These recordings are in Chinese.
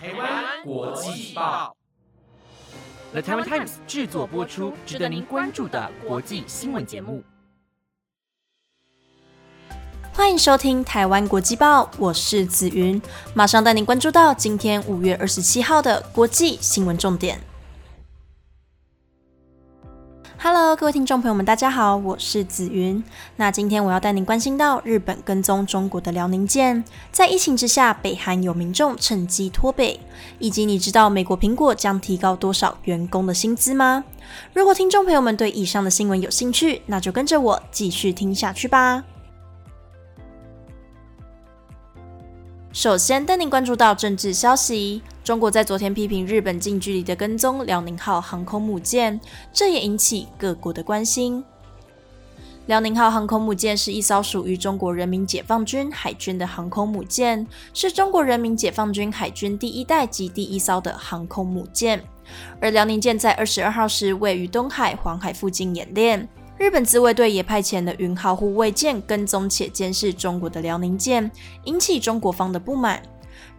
台湾国际报，The Taiwan Times 制作播出，值得您关注的国际新闻节目。欢迎收听台湾国际报，我是子云，马上带您关注到今天五月二十七号的国际新闻重点。Hello，各位听众朋友们，大家好，我是紫云。那今天我要带您关心到日本跟踪中国的辽宁舰，在疫情之下，北韩有民众趁机脱北，以及你知道美国苹果将提高多少员工的薪资吗？如果听众朋友们对以上的新闻有兴趣，那就跟着我继续听下去吧。首先带您关注到政治消息。中国在昨天批评日本近距离的跟踪辽宁号航空母舰，这也引起各国的关心。辽宁号航空母舰是一艘属于中国人民解放军海军的航空母舰，是中国人民解放军海军第一代及第一艘的航空母舰。而辽宁舰在二十二号时位于东海、黄海附近演练，日本自卫队也派遣了云号护卫舰跟踪且监视中国的辽宁舰，引起中国方的不满。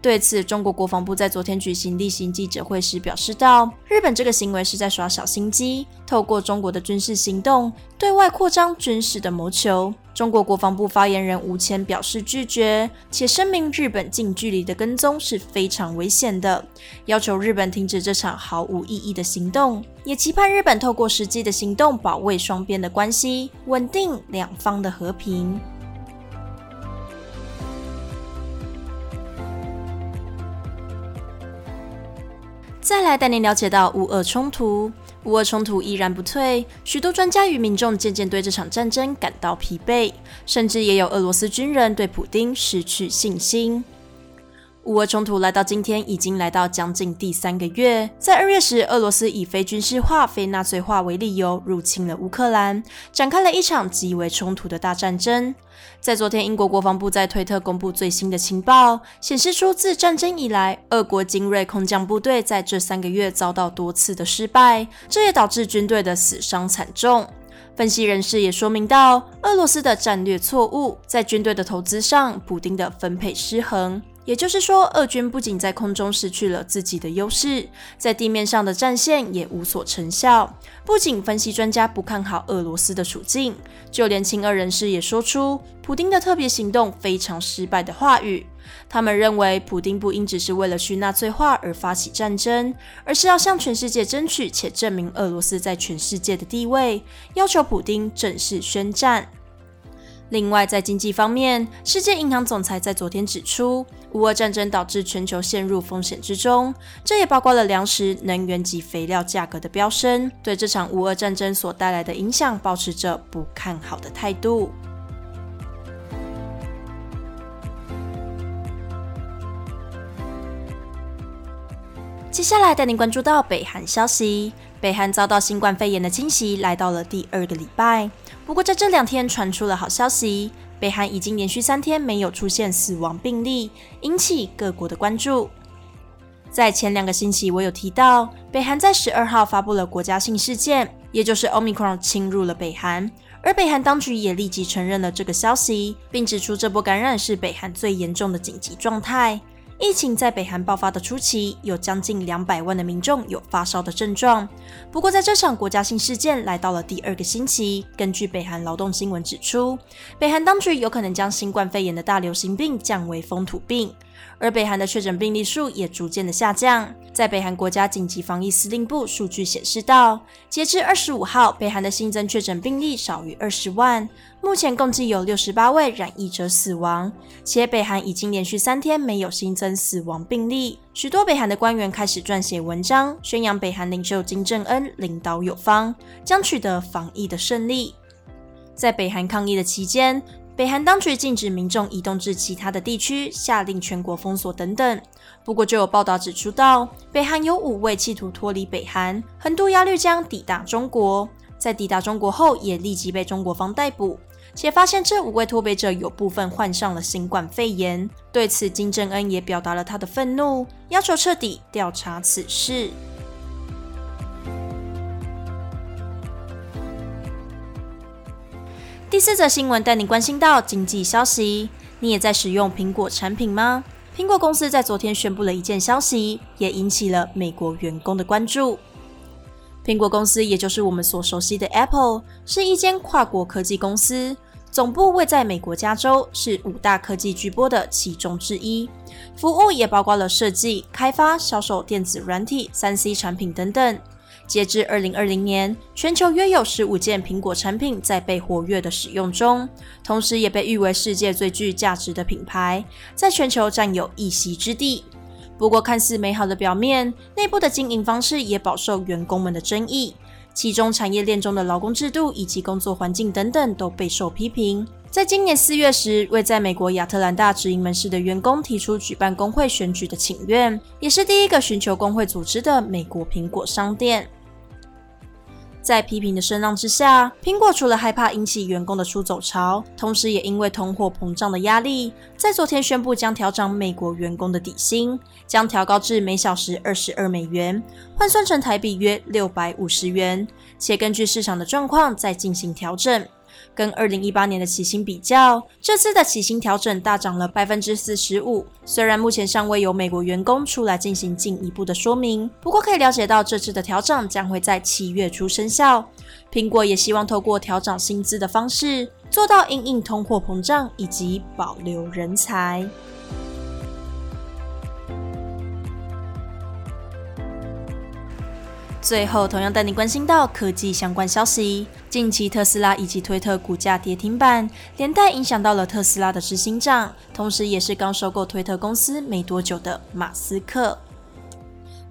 对此，中国国防部在昨天举行例行记者会时表示道：“日本这个行为是在耍小心机，透过中国的军事行动对外扩张军事的谋求。”中国国防部发言人吴谦表示拒绝，且声明日本近距离的跟踪是非常危险的，要求日本停止这场毫无意义的行动，也期盼日本透过实际的行动保卫双边的关系，稳定两方的和平。再来带您了解到乌俄冲突，乌俄冲突依然不退，许多专家与民众渐渐对这场战争感到疲惫，甚至也有俄罗斯军人对普京失去信心。乌俄冲突来到今天，已经来到将近第三个月。在二月时，俄罗斯以非军事化、非纳粹化为理由，入侵了乌克兰，展开了一场极为冲突的大战争。在昨天，英国国防部在推特公布最新的情报，显示出自战争以来，俄国精锐空降部队在这三个月遭到多次的失败，这也导致军队的死伤惨重。分析人士也说明到，俄罗斯的战略错误，在军队的投资上，补丁的分配失衡。也就是说，俄军不仅在空中失去了自己的优势，在地面上的战线也无所成效。不仅分析专家不看好俄罗斯的处境，就连亲俄人士也说出普丁的特别行动非常失败的话语。他们认为，普丁不应只是为了去纳粹化而发起战争，而是要向全世界争取且证明俄罗斯在全世界的地位，要求普丁正式宣战。另外，在经济方面，世界银行总裁在昨天指出，乌俄战争导致全球陷入风险之中，这也包括了粮食、能源及肥料价格的飙升，对这场乌俄战争所带来的影响保持着不看好的态度。接下来带您关注到北韩消息，北韩遭到新冠肺炎的侵袭，来到了第二个礼拜。不过，在这两天传出了好消息，北韩已经连续三天没有出现死亡病例，引起各国的关注。在前两个星期，我有提到，北韩在十二号发布了国家性事件，也就是 Omicron 侵入了北韩，而北韩当局也立即承认了这个消息，并指出这波感染是北韩最严重的紧急状态。疫情在北韩爆发的初期，有将近两百万的民众有发烧的症状。不过，在这场国家性事件来到了第二个星期，根据北韩劳动新闻指出，北韩当局有可能将新冠肺炎的大流行病降为风土病。而北韩的确诊病例数也逐渐的下降。在北韩国家紧急防疫司令部数据显示到，截至二十五号，北韩的新增确诊病例少于二十万，目前共计有六十八位染疫者死亡，且北韩已经连续三天没有新增死亡病例。许多北韩的官员开始撰写文章，宣扬北韩领袖金正恩领导有方，将取得防疫的胜利。在北韩抗疫的期间。北韩当局禁止民众移动至其他的地区，下令全国封锁等等。不过，就有报道指出到，北韩有五位企图脱离北韩，横渡鸭绿江抵达中国，在抵达中国后也立即被中国方逮捕，且发现这五位脱北者有部分患上了新冠肺炎。对此，金正恩也表达了他的愤怒，要求彻底调查此事。第四则新闻带你关心到经济消息。你也在使用苹果产品吗？苹果公司在昨天宣布了一件消息，也引起了美国员工的关注。苹果公司，也就是我们所熟悉的 Apple，是一间跨国科技公司，总部位在美国加州，是五大科技巨擘的其中之一。服务也包括了设计、开发、销售电子软体、三 C 产品等等。截至二零二零年，全球约有十五件苹果产品在被活跃的使用中，同时也被誉为世界最具价值的品牌，在全球占有一席之地。不过，看似美好的表面，内部的经营方式也饱受员工们的争议，其中产业链中的劳工制度以及工作环境等等都备受批评。在今年四月时，为在美国亚特兰大直营门市的员工提出举办工会选举的请愿，也是第一个寻求工会组织的美国苹果商店。在批评的声浪之下，苹果除了害怕引起员工的出走潮，同时也因为通货膨胀的压力，在昨天宣布将调整美国员工的底薪，将调高至每小时二十二美元，换算成台币约六百五十元，且根据市场的状况再进行调整。跟二零一八年的起薪比较，这次的起薪调整大涨了百分之四十五。虽然目前尚未有美国员工出来进行进一步的说明，不过可以了解到这次的调整将会在七月初生效。苹果也希望透过调整薪资的方式，做到应应通货膨胀以及保留人才。最后，同样带你关心到科技相关消息。近期特斯拉以及推特股价跌停板，连带影响到了特斯拉的执行长，同时也是刚收购推特公司没多久的马斯克。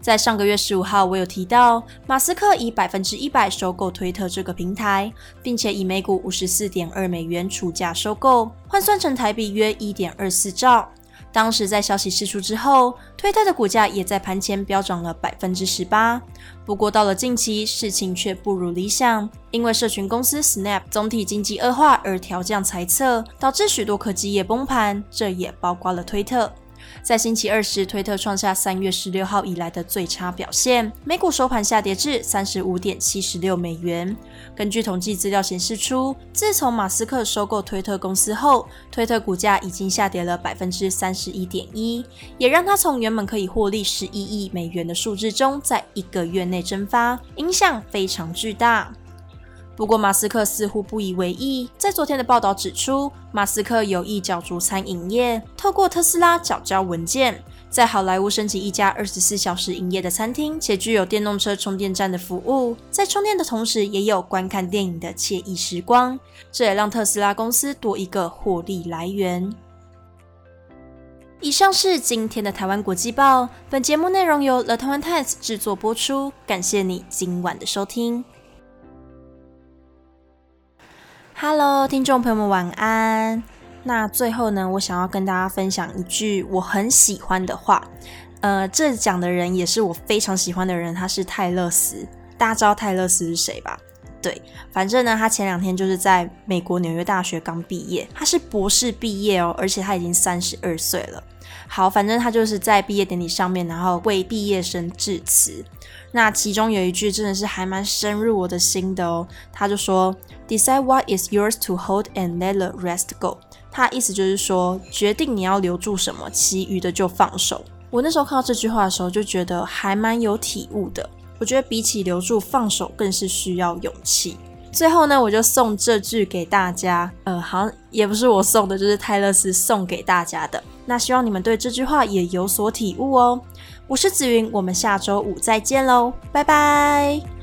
在上个月十五号，我有提到，马斯克以百分之一百收购推特这个平台，并且以每股五十四点二美元出价收购，换算成台币约一点二四兆。当时在消息释出之后，推特的股价也在盘前飙涨了百分之十八。不过到了近期，事情却不如理想，因为社群公司 Snap 总体经济恶化而调降财测，导致许多科技业崩盘，这也包括了推特。在星期二时，推特创下三月十六号以来的最差表现，美股收盘下跌至三十五点七十六美元。根据统计资料显示出，自从马斯克收购推特公司后，推特股价已经下跌了百分之三十一点一，也让他从原本可以获利十一亿美元的数字中，在一个月内蒸发，影响非常巨大。不过，马斯克似乎不以为意。在昨天的报道指出，马斯克有意角逐餐饮业，透过特斯拉缴交文件，在好莱坞申请一家二十四小时营业的餐厅，且具有电动车充电站的服务，在充电的同时也有观看电影的惬意时光。这也让特斯拉公司多一个获利来源。以上是今天的台湾国际报，本节目内容由 The Taiwan Times 制作播出，感谢你今晚的收听。Hello，听众朋友们，晚安。那最后呢，我想要跟大家分享一句我很喜欢的话。呃，这讲的人也是我非常喜欢的人，他是泰勒斯。大家知道泰勒斯是谁吧？对，反正呢，他前两天就是在美国纽约大学刚毕业，他是博士毕业哦，而且他已经三十二岁了。好，反正他就是在毕业典礼上面，然后为毕业生致辞。那其中有一句真的是还蛮深入我的心的哦，他就说：“Decide what is yours to hold and let the rest go。”他意思就是说，决定你要留住什么，其余的就放手。我那时候看到这句话的时候，就觉得还蛮有体悟的。我觉得比起留住，放手更是需要勇气。最后呢，我就送这句给大家，呃，好像也不是我送的，就是泰勒斯送给大家的。那希望你们对这句话也有所体悟哦。我是紫云，我们下周五再见喽，拜拜。